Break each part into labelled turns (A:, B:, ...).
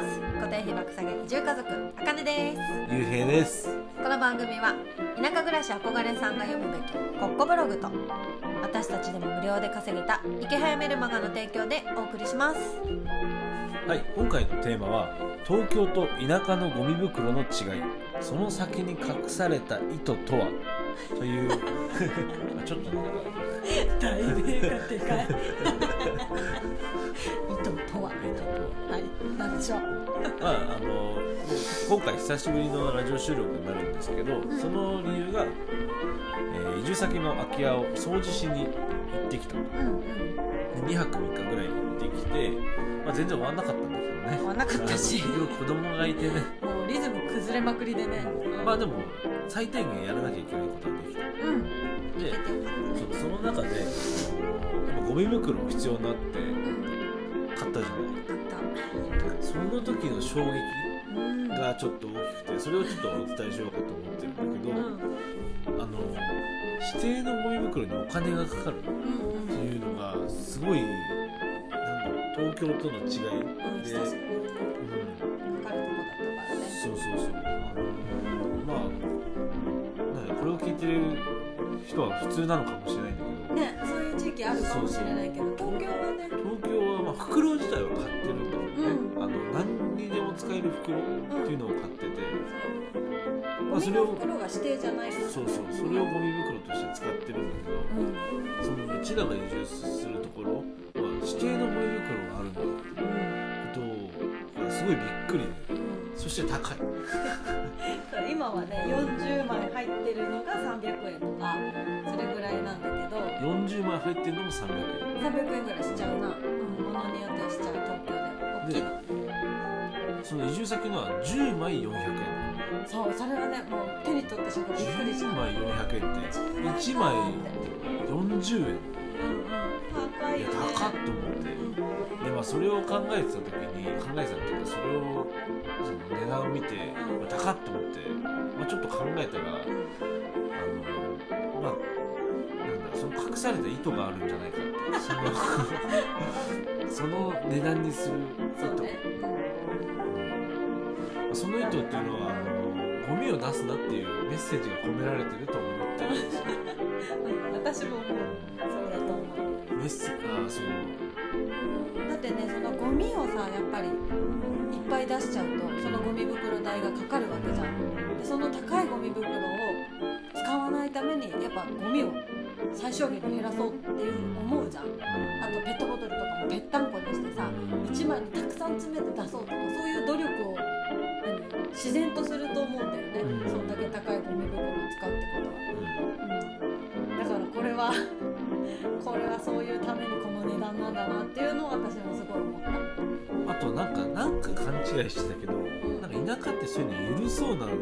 A: ます。固定費爆下げ移住家族あかねです。
B: ゆうへいです。
A: この番組は田舎暮らし憧れさんが読むべきコッコブログと私たちでも無料で稼げた池早メルマガの提供でお送りします。
B: はい今回のテーマは東京と田舎のゴミ袋の違い。その先に隠された意図とは？という。ちょっとなんか
A: 題名がでかい。意図とは。
B: 意図とは。
A: はい。何でしょう。
B: まああの今回久しぶりのラジオ収録になるんですけど、その理由が、えー移住先の空き家を掃除しに行ってきたと。
A: うんうん。
B: 2泊3日ぐらい行ってきて、まあ、全然終わんなかったんだけどね。
A: 終わんなかったし。
B: 子供がいてね。
A: もうリズム崩れまくりでね。
B: まあでも最低限やらなきゃいけないことはできた中でやっぱゴミ袋必要になって
A: うん
B: 買ったじゃない。その時の衝撃がちょっと大きくてそれをちょっとお伝えしようかと思ってるんだけど、
A: うん。
B: あの指定のゴミ袋にお金がかかるっ
A: うん。
B: ていうのがすごい東京との違い
A: うん。
B: で、うん、そうそうそう。あのまあこれを聞いてる人は普通なのかもしれないんだけど
A: ねそういう地域あるかもしれないけど東京はね。
B: 東京はまあ袋自体は買ってるんだけどね、あの何にでも使える袋っていうのを買ってて、ま
A: ゴミ
B: あそれを
A: の袋が指定じゃない
B: そうそうそれをゴミ袋として使ってるんだけど
A: うん。
B: そのうちらが移住するところは指定のゴミ袋があるんだってことがすごいびっくりで。そして高い。
A: うん今はね40枚入ってるのが300円とか
B: 40枚入ってるのも300円。
A: 300円ぐらいしちゃうな、うん、物によってはしちゃう東京で。は大きいの
B: その移住先のは10枚400円。
A: そうそれはねもう手に取った瞬間びっくりした。
B: 10枚400円って。
A: 10枚か
B: 1枚
A: って
B: 40円。
A: うんうん高いよね
B: 高っと思って。
A: うん
B: でまあそれを考えてた時に考えてたっていうかそれをその値段を見て、まあ、高っと思って、まあ、ちょっと考えたらあのまあなんだその隠された意図があるんじゃないかって。そのその値段にする意図。
A: そうね。
B: うん。その意図っていうのはあのゴミを出すなっていうメッセージが込められてると思ってるん。ですよ
A: う私も思うそうだと思う
B: メッセあーそう
A: だってねそのゴミをさやっぱりいっぱい出しちゃうとそのゴミ袋代がかかるわけじゃん。でその高いゴミ袋を使わないためにやっぱゴミを最小限に減らそうっていう思うじゃん。あとペットボトルとかもぺったん。こにしてさ1枚にたくさん。詰めて出そうとかそういう努力を自然とすると思うんだよね、
B: うん。
A: そんだけ高いゴミ袋を使うってことは、うん、だからこれは これはそういうためにこの値段なんだなっていうのを私もすごい思った。
B: あとなんかなんか勘違いしてたけどなんか田舎ってそういうの許そうなの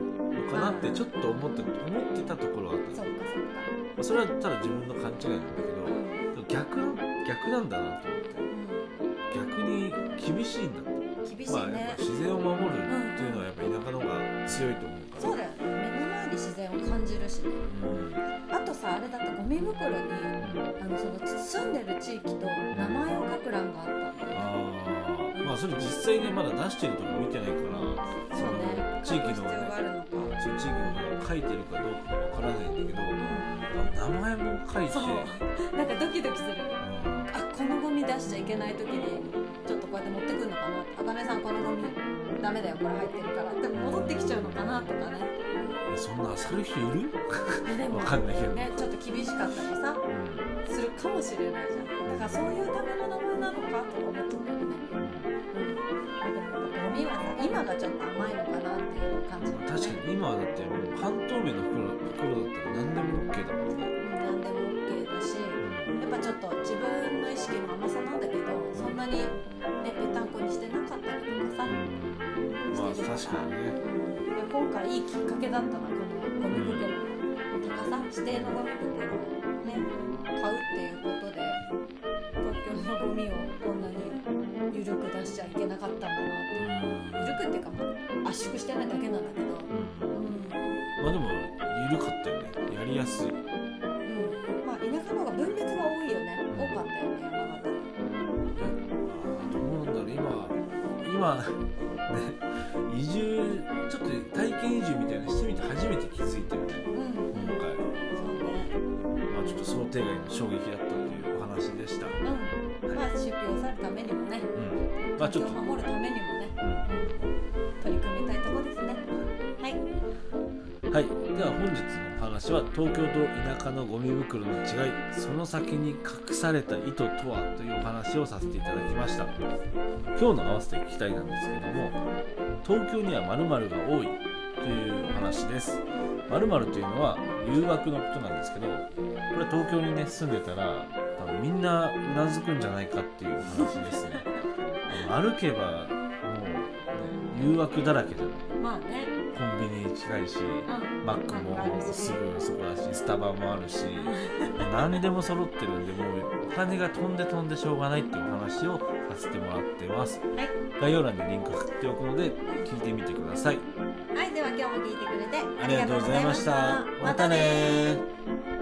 B: かなってちょっと思って思ってたところがあった。の
A: そうかそうか。
B: まあそれはただ自分の勘違いなんだ
A: うん。
B: けど逆逆なんだなと思って。逆に厳しいんだって。
A: うん厳しい
B: まあやっ
A: ね
B: ぱ、自然を守るっていうのはやっぱ田舎の方が強いと思うから。
A: そうだよね。目の前に自然を感じるしね。
B: うん。
A: あとさあれだってゴミ袋にあのその住んでる地域と名前を書く欄があったんだよね
B: あー。まあそれ実際ねまだ出してるとこ見てないからその
A: ね。
B: 地域の
A: 書く必要があるのか。
B: そう地域の方が書いてるかどうかわからないんだけどあ名前も書いて。
A: そう。なんかドキドキする。
B: うん。
A: あこのゴミ出しちゃいけない時にこうやって持ってくるのかなあかねさんこのゴミダメだよこれ入ってるから。でも戻ってきちゃうのかなとかね。
B: そんな漁る？人いる、
A: でも
B: わかんないけど。
A: ねちょっと厳しかったりさ
B: うん。
A: するかもしれないじゃん。だからそういうための名前なのかとか思ってたよね。ゴミはさ今がちょっと甘いのかなっていう感じ。
B: まあ確かに今はだってもう半透明の袋袋だったら何でも OK だもんね、
A: うん何でも OK だしやっぱちょっと自分の意識の甘さなんだけどそんなにねぺったんこにしてなかったりとかさ、
B: まあ確かにね。
A: うん、いや今回いいきっかけだったなこのゴミ袋の高さ指定のゴミ袋をね買うっていうことで東京のゴミをこんなに緩く出しちゃいけなかったんだなって。緩くっていうかまあ圧縮してないだけなんだけど。うん、
B: まあでも緩かったよね。やりやすい今今移住ちょっと体験移住みたいなしてみて初めて気づいたよね。
A: うん。うん
B: 今回、
A: そうね
B: まあ、ちょっと想定外の衝撃だったというお話でした、
A: うん。まあ出業さるためにもね。
B: うん。まあちょっと。
A: 守るためにもね、うん、取り組みたいとこですね。はい。
B: はい、では本日のお話は東京と田舎のゴミ袋の違いその先に隠された意図とはというお話をさせていただきました。今日の合わせて聞きたいなんですけども東京には〇〇が多いというお話です。〇〇というのは誘惑のことなんですけどこれ東京にね住んでたら多分みんなうなずくんじゃないかっていう話ですね。歩けばもう、ね、誘惑だらけじゃない。
A: まあね。
B: 近いし
A: うん。
B: マックもすぐそこだしスタバもあるし 何でも揃ってるんでもうお金が飛んで飛んでしょうがないっていうお話をさせてもらってます。
A: はい。
B: 概要欄にリンク貼っておくので聞いてみてください。
A: はい。では今日も聞いてくれて
B: ありがとうございました。また。ね